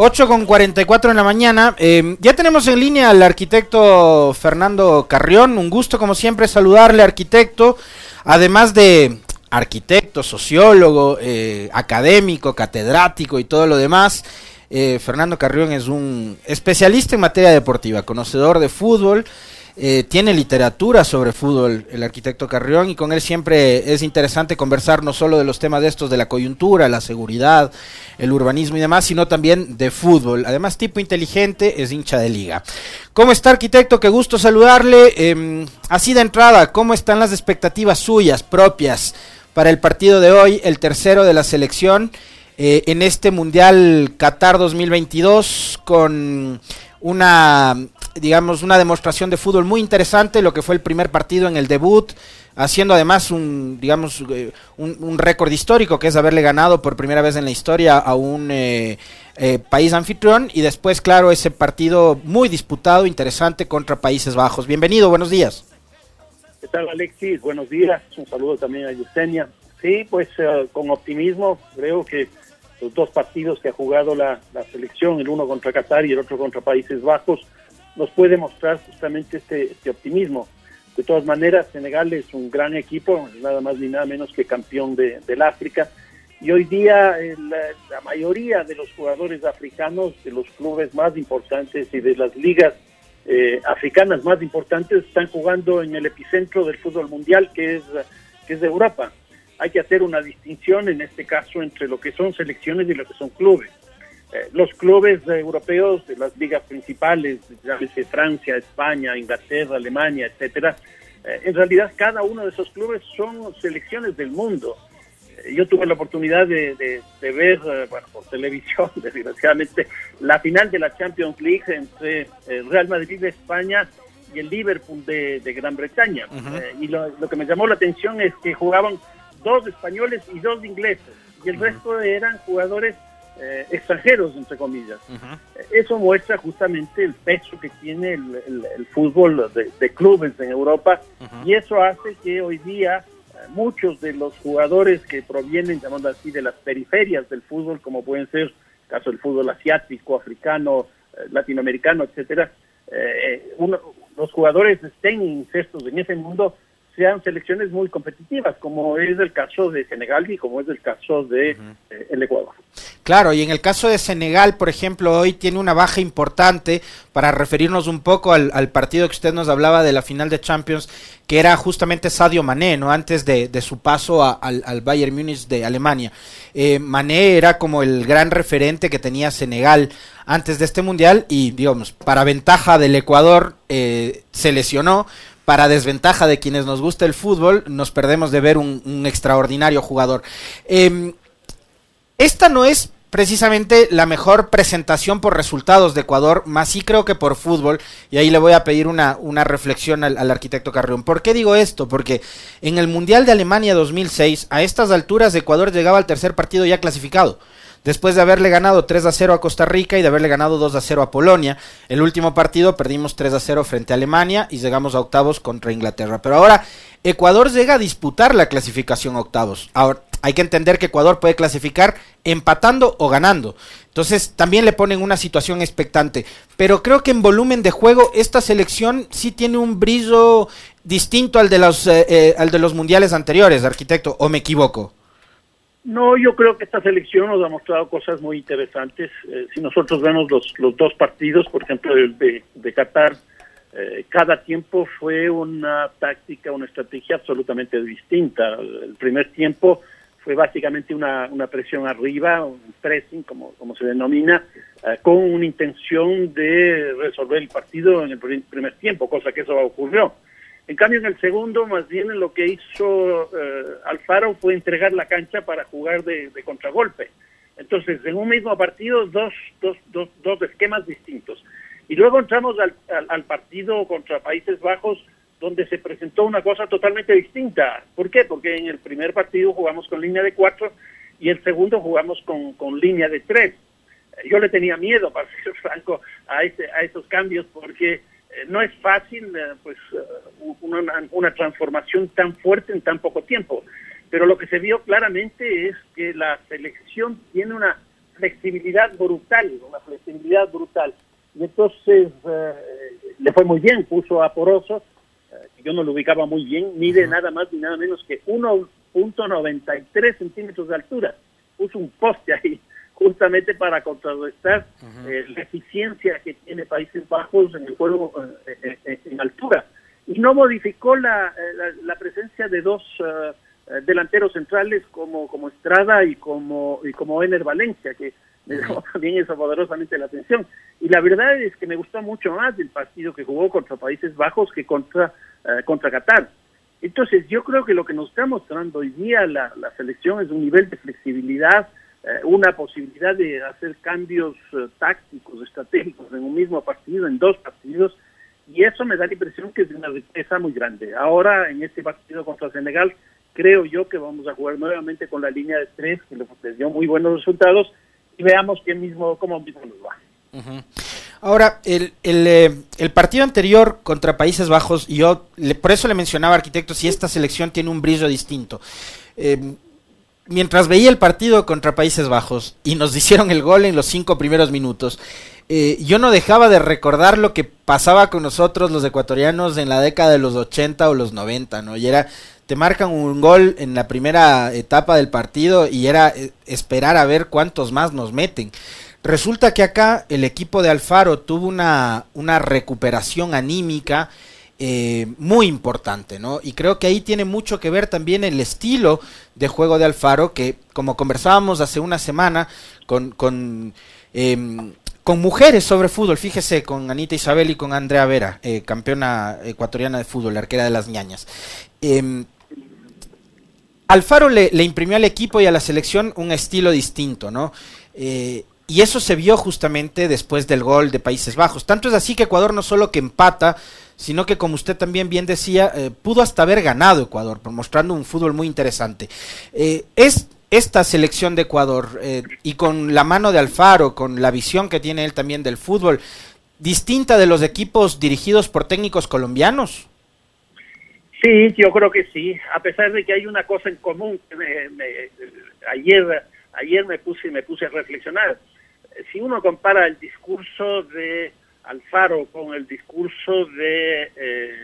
8 con 44 en la mañana. Eh, ya tenemos en línea al arquitecto Fernando Carrión. Un gusto, como siempre, saludarle, arquitecto. Además de arquitecto, sociólogo, eh, académico, catedrático y todo lo demás. Eh, Fernando Carrión es un especialista en materia deportiva, conocedor de fútbol. Eh, tiene literatura sobre fútbol el arquitecto Carrión y con él siempre es interesante conversar no solo de los temas de estos de la coyuntura, la seguridad, el urbanismo y demás, sino también de fútbol. Además, tipo inteligente, es hincha de liga. ¿Cómo está arquitecto? Qué gusto saludarle. Eh, así de entrada, ¿cómo están las expectativas suyas propias para el partido de hoy, el tercero de la selección? Eh, en este Mundial Qatar 2022 con una digamos, una demostración de fútbol muy interesante, lo que fue el primer partido en el debut, haciendo además un, digamos, eh, un, récord histórico, que es haberle ganado por primera vez en la historia a un eh, eh, país anfitrión, y después, claro, ese partido muy disputado, interesante contra Países Bajos. Bienvenido, buenos días. ¿Qué tal, Alexis? Buenos días. Un saludo también a Yesenia. Sí, pues con optimismo, creo que los dos partidos que ha jugado la, la selección, el uno contra Qatar y el otro contra Países Bajos, nos puede mostrar justamente este, este, optimismo. De todas maneras, Senegal es un gran equipo, nada más ni nada menos que campeón de, del África. Y hoy día eh, la, mayoría de los jugadores africanos, de los clubes más importantes y de las ligas eh, africanas más importantes, están jugando en el epicentro del fútbol mundial, que es, que es de Europa. Hay que hacer una distinción en este caso entre lo que son selecciones y lo que son clubes. Eh, los clubes europeos de las ligas principales, llámese Francia, España, Inglaterra, Alemania, etcétera, eh, en realidad cada uno de esos clubes son selecciones del mundo. Eh, yo tuve la oportunidad de, ver, bueno, por televisión, desgraciadamente, la final de la Champions League entre el Real Madrid de España y el Liverpool de, Gran Bretaña. y lo, lo, que me llamó la atención es que jugaban dos españoles y dos ingleses, y el resto eran jugadores eh, extranjeros, entre comillas. Eso muestra justamente el peso que tiene el, fútbol de, clubes en Europa y eso hace que hoy día eh, muchos de los jugadores que provienen, llamando así, de las periferias del fútbol, como pueden ser, caso del fútbol asiático, africano, eh, latinoamericano, etcétera, los jugadores estén insertos en ese mundo sean selecciones muy competitivas, como es el caso de Senegal y como es el caso de eh, el Ecuador. Claro, y en el caso de Senegal, por ejemplo, hoy tiene una baja importante para referirnos un poco al, partido que usted nos hablaba de la final de Champions, que era justamente Sadio Mané, ¿no? Antes de, su paso al, Bayern Múnich de Alemania. Eh, Mané era como el gran referente que tenía Senegal antes de este mundial y, digamos, para ventaja del Ecuador, eh, se lesionó, para desventaja de quienes nos gusta el fútbol, nos perdemos de ver un, extraordinario jugador. Em, esta no es precisamente la mejor presentación por resultados de Ecuador, más sí creo que por fútbol, y ahí le voy a pedir una, una reflexión al, al, arquitecto Carrión. ¿Por qué digo esto? Porque en el Mundial de Alemania 2006, a estas alturas Ecuador llegaba al tercer partido ya clasificado después de haberle ganado 3 a 0 a Costa Rica y de haberle ganado 2 a 0 a Polonia. El último partido perdimos 3 a 0 frente a Alemania y llegamos a octavos contra Inglaterra. Pero ahora Ecuador llega a disputar la clasificación a octavos. Ahora hay que entender que Ecuador puede clasificar empatando o ganando. Entonces también le ponen una situación expectante. Pero creo que en volumen de juego esta selección sí tiene un brillo distinto al de los, eh, eh, al de los mundiales anteriores, arquitecto, o me equivoco. No, yo creo que esta selección nos ha mostrado cosas muy interesantes. Eh, si nosotros vemos los, los dos partidos, por ejemplo, el de, de Qatar, eh, cada tiempo fue una táctica, una estrategia absolutamente distinta. El primer tiempo fue básicamente una, una presión arriba, un pressing, como, como se denomina, eh, con una intención de resolver el partido en el primer tiempo, cosa que eso ocurrió. En cambio, en el segundo, más bien lo que hizo eh, Alfaro fue entregar la cancha para jugar de, contragolpe. Entonces, en un mismo partido, dos, dos, dos, dos esquemas distintos. Y luego entramos al, al, partido contra Países Bajos, donde se presentó una cosa totalmente distinta. ¿Por qué? Porque en el primer partido jugamos con línea de cuatro y el segundo jugamos con, con línea de tres. Yo le tenía miedo, para ser franco, a, ese, a esos cambios porque no es fácil eh, pues eh, una, transformación tan fuerte en tan poco tiempo. Pero lo que se vio claramente es que la selección tiene una flexibilidad brutal, una flexibilidad brutal. Y entonces eh, le fue muy bien, puso a Poroso, eh, yo no lo ubicaba muy bien, mide nada más ni nada menos que 1.93 centímetros de altura. Puso un poste ahí, justamente para contrarrestar eh, la eficiencia que tiene Países Bajos en el juego en altura. Y no modificó la, la, presencia de dos delanteros centrales como, como Estrada y como, y como Ener Valencia, que me llamó también eso poderosamente la atención. Y la verdad es que me gustó mucho más el partido que jugó contra Países Bajos que contra, uh, contra Qatar. Entonces, yo creo que lo que nos está mostrando hoy día la, la selección es un nivel de flexibilidad, eh, una posibilidad de hacer cambios uh, tácticos, estratégicos en un mismo partido, en dos partidos, y eso me da la impresión que es una riqueza muy grande. Ahora, en este partido contra Senegal, creo yo que vamos a jugar nuevamente con la línea de tres, que les dio muy buenos resultados, y veamos quién mismo, cómo mismo nos va. Ahora, el, el, eh, el, partido anterior contra Países Bajos, yo le, por eso le mencionaba, arquitecto, si esta selección tiene un brillo distinto. Eh, mientras veía el partido contra Países Bajos y nos hicieron el gol en los cinco primeros minutos, eh, yo no dejaba de recordar lo que pasaba con nosotros los ecuatorianos en la década de los 80 o los 90, ¿no? Y era, te marcan un gol en la primera etapa del partido y era eh, esperar a ver cuántos más nos meten. Resulta que acá el equipo de Alfaro tuvo una, una recuperación anímica eh, muy importante, ¿no? Y creo que ahí tiene mucho que ver también el estilo de juego de Alfaro, que como conversábamos hace una semana con, con, em, con mujeres sobre fútbol, fíjese, con Anita Isabel y con Andrea Vera, eh, campeona ecuatoriana de fútbol, arquera de las ñañas. Eh, Alfaro le, le, imprimió al equipo y a la selección un estilo distinto, ¿no? Eh, y eso se vio justamente después del gol de Países Bajos. Tanto es así que Ecuador no solo que empata, sino que como usted también bien decía, eh, pudo hasta haber ganado Ecuador, mostrando un fútbol muy interesante. Eh, es esta selección de Ecuador eh, y con la mano de Alfaro, con la visión que tiene él también del fútbol, distinta de los equipos dirigidos por técnicos colombianos. Sí, yo creo que sí, a pesar de que hay una cosa en común ayer ayer me puse me puse a reflexionar si uno compara el discurso de Alfaro con el discurso de eh,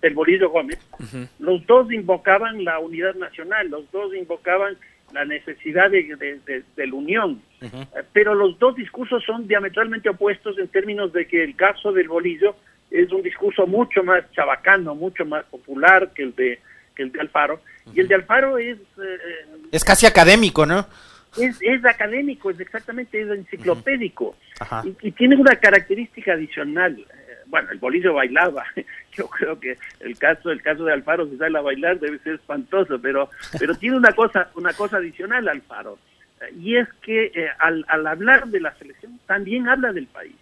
del Bolillo Gómez, los dos invocaban la unidad nacional, los dos invocaban la necesidad de, de, de, la unión, uh -huh. pero los dos discursos son diametralmente opuestos en términos de que el caso del Bolillo es un discurso mucho más chabacano, mucho más popular que el de que el de Alfaro, uh -huh. y el de Alfaro es... Eh, es casi académico, ¿no? Es, es académico, es exactamente es enciclopédico uh -huh. y, y, tiene una característica adicional. Eh, bueno, el bolillo bailaba. Yo creo que el caso el caso de Alfaro si sale a bailar debe ser espantoso, pero pero tiene una cosa una cosa adicional Alfaro y es que eh, al, al hablar de la selección también habla del país.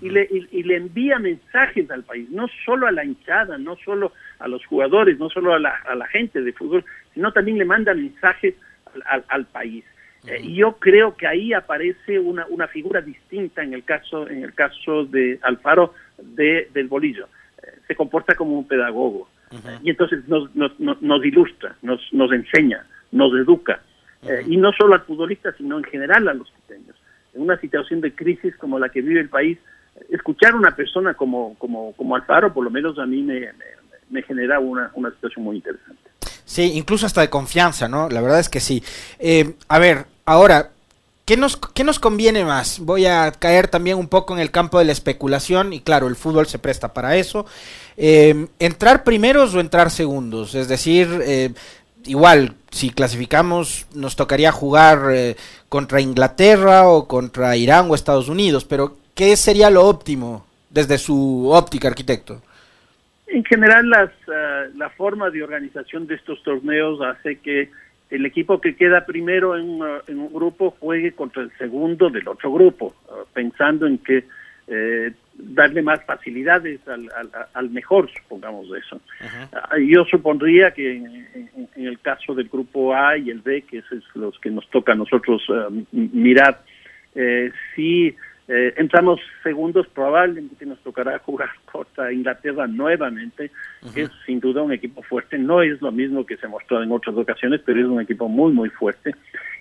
Y le, y, y le, envía mensajes al país, no solo a la hinchada, no solo a los jugadores, no solo a la, a la gente de fútbol, sino también le manda mensajes al, al, al país. Eh, y yo creo que ahí aparece una, una figura distinta en el caso en el caso de Alfaro de, del Bolillo. Eh, se comporta como un pedagogo uh -huh. y entonces nos, nos, nos, ilustra, nos, nos enseña, nos educa. Uh -huh. eh, y no solo al futbolista, sino en general a los quiteños. En una situación de crisis como la que vive el país, escuchar a una persona como, como, como Alfaro, por lo menos a mí me, me, me genera una, una situación muy interesante. Sí, incluso hasta de confianza, ¿no? La verdad es que sí. Eh, a ver, ahora, ¿qué nos, ¿qué nos conviene más? Voy a caer también un poco en el campo de la especulación y claro, el fútbol se presta para eso. Eh, ¿Entrar primeros o entrar segundos? Es decir, eh, igual, si clasificamos, nos tocaría jugar eh, contra Inglaterra o contra Irán o Estados Unidos, pero ¿qué sería lo óptimo desde su óptica, arquitecto? En general, las, uh, la forma de organización de estos torneos hace que el equipo que queda primero en, uh, en un grupo juegue contra el segundo del otro grupo, uh, pensando en que eh, darle más facilidades al, al, al, mejor, supongamos eso. -huh. yo supondría que en, en, en, el caso del grupo A y el B, que es los que nos toca a nosotros mirar, eh, sí Eh, entramos segundos, probablemente nos tocará jugar contra Inglaterra nuevamente, que es sin duda un equipo fuerte. No es lo mismo que se mostró en otras ocasiones, pero es un equipo muy, muy fuerte.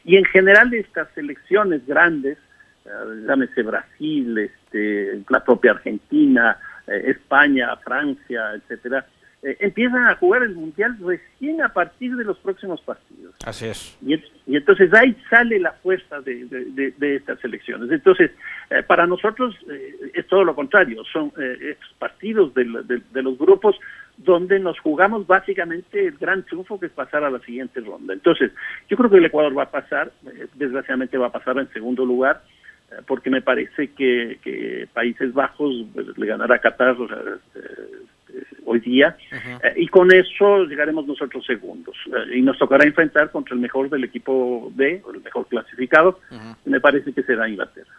Y en general estas selecciones grandes, eh, llámese Brasil, este, la propia Argentina, eh, España, Francia, etcétera, eh, empiezan a jugar el Mundial recién a partir de los próximos partidos. Así es. Y, entonces ahí sale la fuerza de, de, estas elecciones. Entonces, eh, para nosotros eh, es todo lo contrario, son estos partidos de, los grupos donde nos jugamos básicamente el gran triunfo que es pasar a la siguiente ronda. Entonces, yo creo que el Ecuador va a pasar, desgraciadamente va a pasar en segundo lugar, porque me parece que, Países Bajos pues, le ganará a Qatar hoy día, eh, y con eso llegaremos nosotros segundos. Eh, y nos tocará enfrentar contra el mejor del equipo B, el mejor clasificado, me parece que será Inglaterra.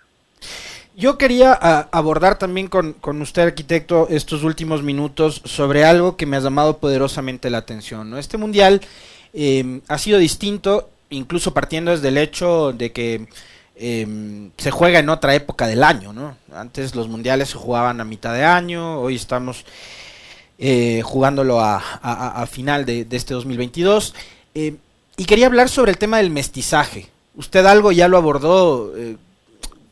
Yo quería ah, abordar también con, con, usted, arquitecto, estos últimos minutos sobre algo que me ha llamado poderosamente la atención. ¿no? Este mundial em, ha sido distinto, incluso partiendo desde el hecho de que em, se juega en otra época del año. ¿no? Antes los mundiales se jugaban a mitad de año, hoy estamos eh, jugándolo a, final de, este 2022. Eh, y quería hablar sobre el tema del mestizaje. Usted algo ya lo abordó eh,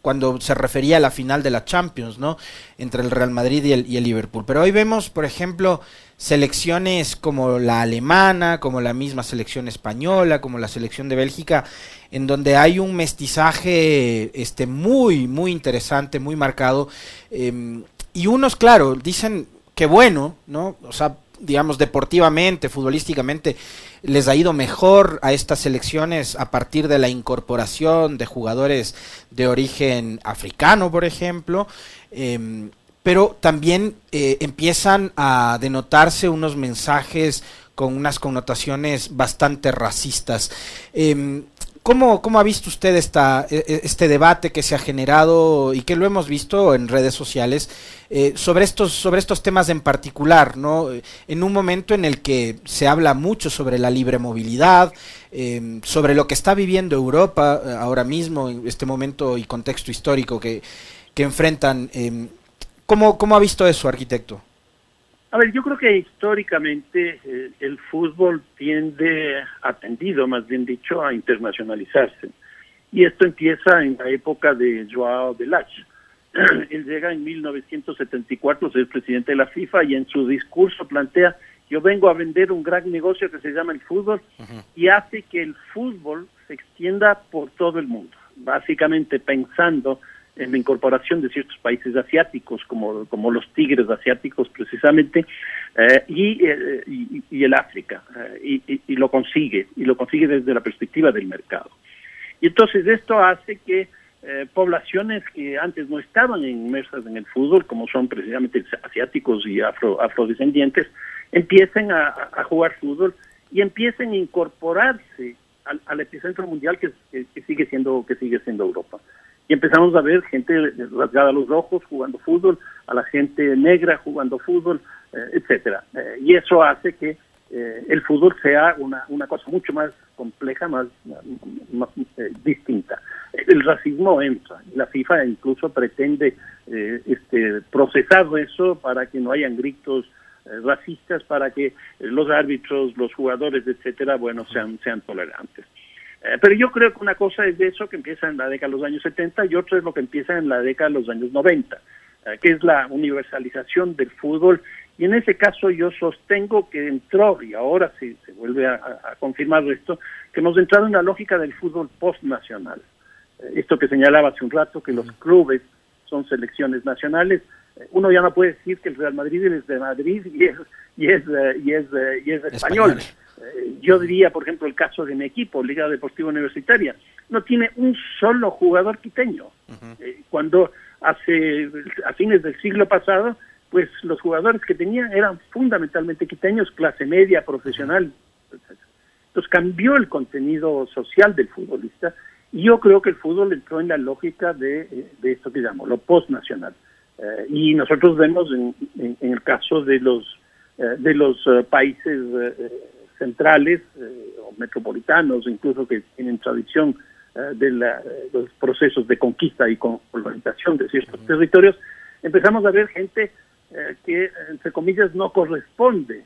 cuando se refería a la final de la Champions, ¿no? Entre el Real Madrid y el, y el Liverpool. Pero hoy vemos, por ejemplo, selecciones como la alemana, como la misma selección española, como la selección de Bélgica, en donde hay un mestizaje este, muy, muy interesante, muy marcado. Em, y unos, claro, dicen, qué bueno, ¿no? O sea, digamos, deportivamente, futbolísticamente, les ha ido mejor a estas selecciones a partir de la incorporación de jugadores de origen africano, por ejemplo. Em, pero también eh, empiezan a denotarse unos mensajes con unas connotaciones bastante racistas. Em, ¿Cómo, ¿Cómo, ha visto usted esta, e, e, este debate que se ha generado y que lo hemos visto en redes sociales eh, sobre, estos, sobre estos temas en particular? ¿no? En un momento en el que se habla mucho sobre la libre movilidad, em, sobre lo que está viviendo Europa eh, ahora mismo, en este momento y contexto histórico que, que enfrentan. Eh, ¿cómo, ¿Cómo ha visto eso, arquitecto? A ver, yo creo que históricamente eh, el fútbol tiende, ha tendido más bien dicho, a internacionalizarse. Y esto empieza en la época de Joao Delach. Él llega en 1974, ser presidente de la FIFA, y en su discurso plantea, yo vengo a vender un gran negocio que se llama el fútbol, y hace que el fútbol se extienda por todo el mundo, básicamente pensando en la incorporación de ciertos países asiáticos, como, como los tigres asiáticos precisamente, eh, eh, y, y, el África, eh, y, y, lo consigue, y lo consigue desde la perspectiva del mercado. Y entonces esto hace que poblaciones que antes no estaban inmersas en el fútbol, como son precisamente asiáticos y afro, afrodescendientes, empiecen a, a, jugar fútbol y empiecen a incorporarse al, al epicentro mundial que, que, sigue siendo que sigue siendo Europa y empezamos a ver gente rasgada a los ojos jugando fútbol, a la gente negra jugando fútbol, eh, etcétera. Eh, y eso hace que eh, el fútbol sea una, una cosa mucho más compleja, más, distinta. El racismo entra, la FIFA incluso pretende este, procesar eso para que no hayan gritos racistas, para que los árbitros, los jugadores, etcétera, bueno, sean, sean tolerantes. Eh, pero yo creo que una cosa es de eso que empieza en la década de los años 70 y otra es lo que empieza en la década de los años 90, eh, que es la universalización del fútbol. Y en ese caso yo sostengo que entró, y ahora sí se vuelve a, confirmar esto, que hemos entrado en la lógica del fútbol postnacional. Eh, esto que señalaba hace un rato, que los clubes son selecciones nacionales, uno ya no puede decir que el Real Madrid es de Madrid y es, y es, y es, y es español. Yo diría, por ejemplo, el caso de mi equipo, Liga Deportiva Universitaria, no tiene un solo jugador quiteño. Eh, cuando hace a fines del siglo pasado, pues los jugadores que tenían eran fundamentalmente quiteños, clase media, profesional. Entonces cambió el contenido social del futbolista y yo creo que el fútbol entró en la lógica de, eh, esto que llamo lo postnacional. Eh, y nosotros vemos en, el caso de los de los países centrales eh, o metropolitanos, incluso que tienen tradición de los procesos de conquista y colonización de ciertos territorios, empezamos a ver gente que, entre comillas, no corresponde.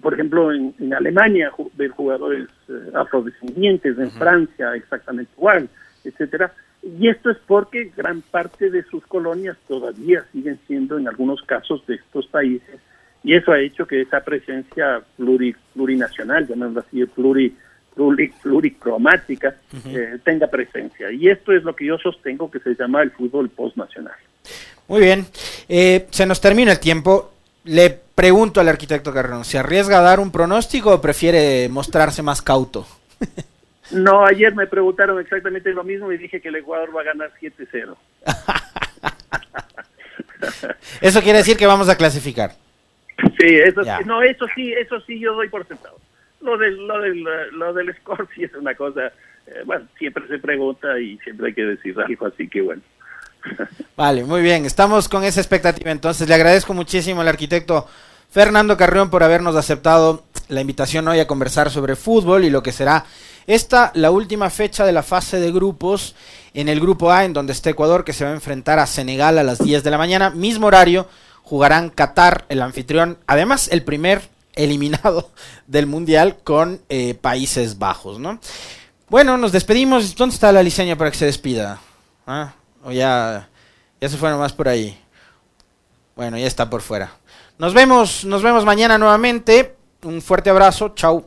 por ejemplo, en, Alemania, ver jugadores afrodescendientes, en Francia exactamente igual, etcétera. Y esto es porque gran parte de sus colonias todavía siguen siendo, en algunos casos de estos países, y eso ha hecho que esa presencia plurinacional, llamémoslo así, pluri, pluricromática, eh, tenga presencia. Y esto es lo que yo sostengo que se llama el fútbol postnacional. Muy bien, eh, se nos termina el tiempo. Le pregunto al arquitecto Carrón, ¿se arriesga a dar un pronóstico o prefiere mostrarse más cauto? No, ayer me preguntaron exactamente lo mismo y dije que el Ecuador va a ganar 7-0. eso quiere decir que vamos a clasificar. Sí, eso sí, no, eso sí, eso sí yo doy por sentado. Lo del, lo del, lo del score sí es una cosa, eh, bueno, siempre se pregunta y siempre hay que decir algo, así que bueno. Vale, muy bien, estamos con esa expectativa entonces. Le agradezco muchísimo al arquitecto Fernando Carrión por habernos aceptado la invitación hoy a conversar sobre fútbol y lo que será esta, la última fecha de la fase de grupos en el grupo A, en donde está Ecuador, que se va a enfrentar a Senegal a las 10 de la mañana, mismo horario, jugarán Qatar, el anfitrión, además el primer eliminado del Mundial con eh, Países Bajos, ¿no? Bueno, nos despedimos. ¿Dónde está la liceña para que se despida? ¿Ah? O ya, ya se fue nomás por ahí. Bueno, ya está por fuera. Nos vemos, nos vemos mañana nuevamente. Un fuerte abrazo. Chau.